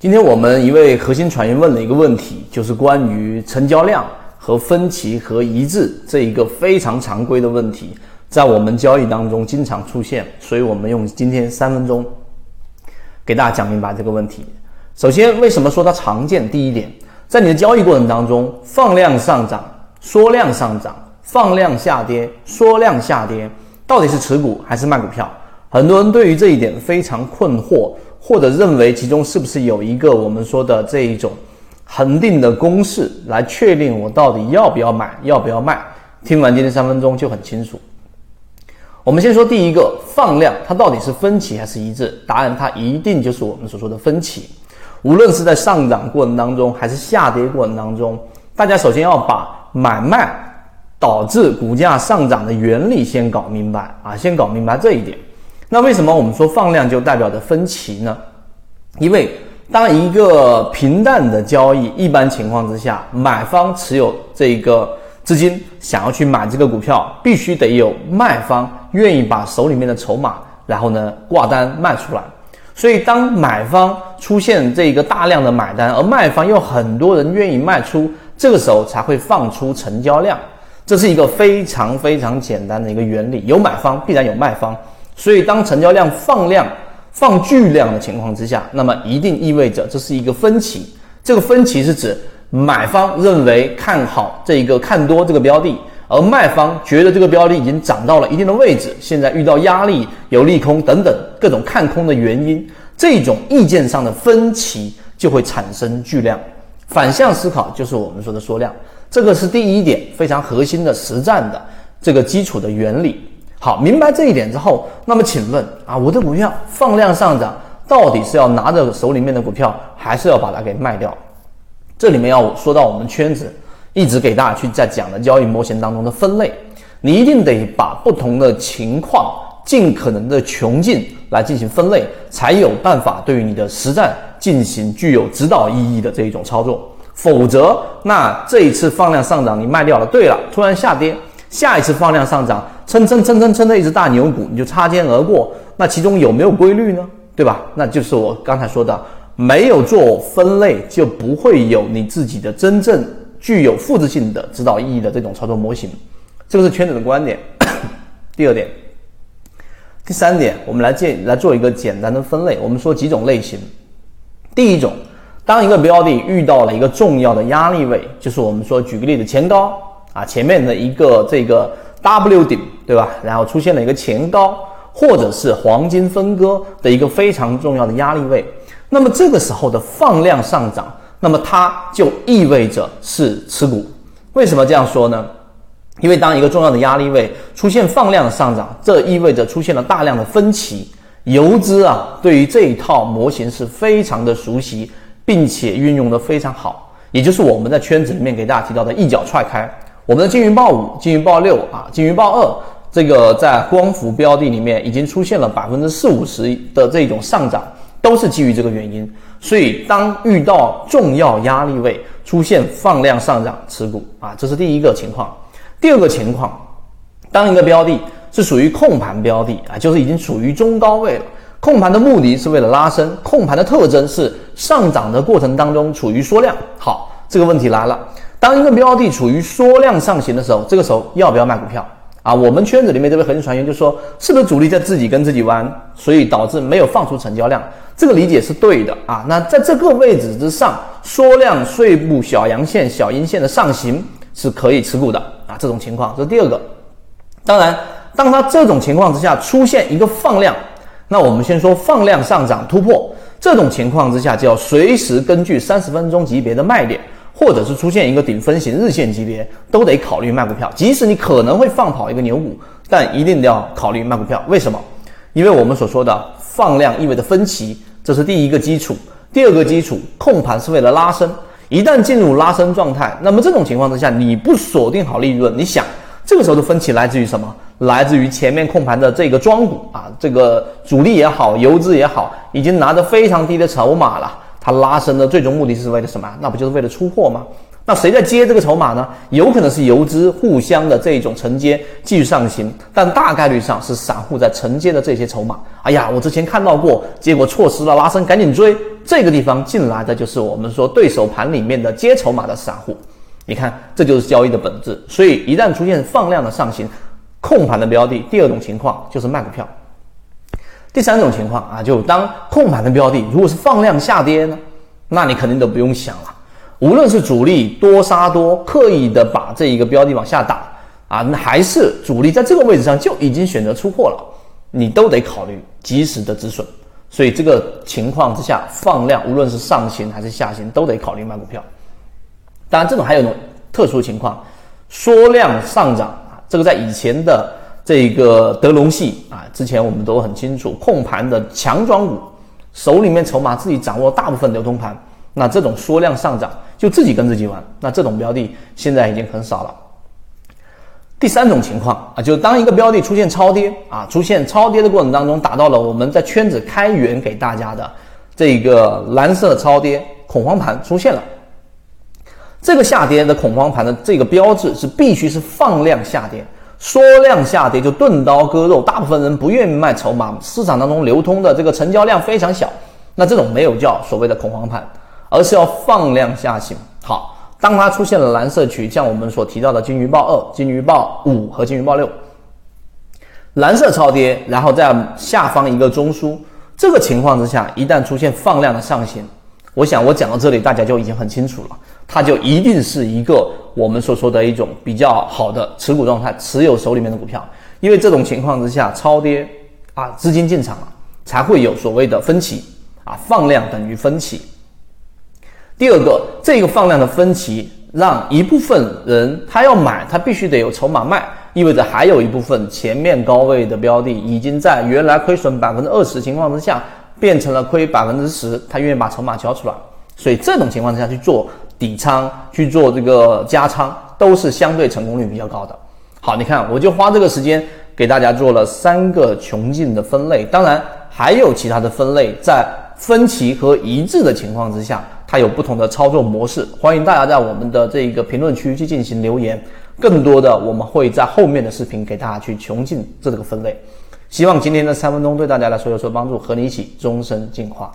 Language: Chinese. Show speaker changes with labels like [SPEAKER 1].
[SPEAKER 1] 今天我们一位核心船员问了一个问题，就是关于成交量和分歧和一致这一个非常常规的问题，在我们交易当中经常出现，所以我们用今天三分钟给大家讲明白这个问题。首先，为什么说它常见？第一点，在你的交易过程当中，放量上涨、缩量上涨、放量下跌、缩量下跌，到底是持股还是卖股票？很多人对于这一点非常困惑。或者认为其中是不是有一个我们说的这一种恒定的公式来确定我到底要不要买，要不要卖？听完今天三分钟就很清楚。我们先说第一个放量，它到底是分歧还是一致？答案它一定就是我们所说的分歧。无论是在上涨过程当中还是下跌过程当中，大家首先要把买卖导致股价上涨的原理先搞明白啊，先搞明白这一点。那为什么我们说放量就代表着分歧呢？因为当一个平淡的交易，一般情况之下，买方持有这个资金想要去买这个股票，必须得有卖方愿意把手里面的筹码，然后呢挂单卖出来。所以当买方出现这个大量的买单，而卖方又很多人愿意卖出，这个时候才会放出成交量。这是一个非常非常简单的一个原理，有买方必然有卖方。所以，当成交量放量、放巨量的情况之下，那么一定意味着这是一个分歧。这个分歧是指买方认为看好这一个看多这个标的，而卖方觉得这个标的已经涨到了一定的位置，现在遇到压力、有利空等等各种看空的原因，这种意见上的分歧就会产生巨量。反向思考就是我们说的缩量，这个是第一点非常核心的实战的这个基础的原理。好，明白这一点之后，那么请问啊，我的股票放量上涨，到底是要拿着手里面的股票，还是要把它给卖掉？这里面要说到我们圈子一直给大家去在讲的交易模型当中的分类，你一定得把不同的情况尽可能的穷尽来进行分类，才有办法对于你的实战进行具有指导意义的这一种操作。否则，那这一次放量上涨你卖掉了，对了，突然下跌。下一次放量上涨，蹭蹭蹭蹭蹭的一只大牛股，你就擦肩而过，那其中有没有规律呢？对吧？那就是我刚才说的，没有做分类，就不会有你自己的真正具有复制性的指导意义的这种操作模型。这个是圈子的观点。第二点，第三点，我们来建来做一个简单的分类。我们说几种类型。第一种，当一个标的遇到了一个重要的压力位，就是我们说举个例子，前高。啊，前面的一个这个 W 顶，对吧？然后出现了一个前高，或者是黄金分割的一个非常重要的压力位。那么这个时候的放量上涨，那么它就意味着是持股。为什么这样说呢？因为当一个重要的压力位出现放量的上涨，这意味着出现了大量的分歧。游资啊，对于这一套模型是非常的熟悉，并且运用的非常好，也就是我们在圈子里面给大家提到的一脚踹开。我们的金鱼报五、金鱼报六啊，金鱼报二，这个在光伏标的里面已经出现了百分之四五十的这种上涨，都是基于这个原因。所以，当遇到重要压力位出现放量上涨，持股啊，这是第一个情况。第二个情况，当一个标的是属于控盘标的啊，就是已经处于中高位了，控盘的目的是为了拉升，控盘的特征是上涨的过程当中处于缩量。好，这个问题来了。当一个标的处于缩量上行的时候，这个时候要不要卖股票啊？我们圈子里面这位核心船员就说，是不是主力在自己跟自己玩，所以导致没有放出成交量？这个理解是对的啊。那在这个位置之上，缩量碎步小阳线、小阴线的上行是可以持股的啊。这种情况这是第二个。当然，当它这种情况之下出现一个放量，那我们先说放量上涨突破，这种情况之下就要随时根据三十分钟级别的卖点。或者是出现一个顶分型日线级别，都得考虑卖股票。即使你可能会放跑一个牛股，但一定要考虑卖股票。为什么？因为我们所说的放量意味着分歧，这是第一个基础。第二个基础，控盘是为了拉升。一旦进入拉升状态，那么这种情况之下，你不锁定好利润，你想这个时候的分歧来自于什么？来自于前面控盘的这个庄股啊，这个主力也好，游资也好，已经拿着非常低的筹码了。它拉升的最终目的是为了什么？那不就是为了出货吗？那谁在接这个筹码呢？有可能是游资互相的这种承接继续上行，但大概率上是散户在承接的这些筹码。哎呀，我之前看到过，结果错失了拉升，赶紧追。这个地方进来的就是我们说对手盘里面的接筹码的散户。你看，这就是交易的本质。所以一旦出现放量的上行，控盘的标的，第二种情况就是卖股票。第三种情况啊，就当控盘的标的如果是放量下跌呢，那你肯定都不用想了。无论是主力多杀多，刻意的把这一个标的往下打啊，那还是主力在这个位置上就已经选择出货了，你都得考虑及时的止损。所以这个情况之下，放量无论是上行还是下行，都得考虑卖股票。当然，这种还有一种特殊情况，缩量上涨啊，这个在以前的这个德隆系啊，之前我们都很清楚，控盘的强庄股，手里面筹码自己掌握大部分流通盘。那这种缩量上涨就自己跟自己玩，那这种标的现在已经很少了。第三种情况啊，就是当一个标的出现超跌啊，出现超跌的过程当中，达到了我们在圈子开源给大家的这个蓝色超跌恐慌盘出现了，这个下跌的恐慌盘的这个标志是必须是放量下跌，缩量下跌就钝刀割肉，大部分人不愿意卖筹码，市场当中流通的这个成交量非常小，那这种没有叫所谓的恐慌盘。而是要放量下行。好，当它出现了蓝色区，像我们所提到的金鱼报二、金鱼报五和金鱼报六，蓝色超跌，然后在下方一个中枢，这个情况之下，一旦出现放量的上行，我想我讲到这里，大家就已经很清楚了，它就一定是一个我们所说的一种比较好的持股状态，持有手里面的股票，因为这种情况之下，超跌啊，资金进场了，才会有所谓的分歧啊，放量等于分歧。第二个，这个放量的分歧，让一部分人他要买，他必须得有筹码卖，意味着还有一部分前面高位的标的已经在原来亏损百分之二十情况之下，变成了亏百分之十，他愿意把筹码交出来，所以这种情况之下去做底仓，去做这个加仓，都是相对成功率比较高的。好，你看，我就花这个时间给大家做了三个穷尽的分类，当然还有其他的分类，在分歧和一致的情况之下。它有不同的操作模式，欢迎大家在我们的这一个评论区去进行留言。更多的，我们会在后面的视频给大家去穷尽这个分类。希望今天的三分钟对大家来说有所帮助，和你一起终身进化。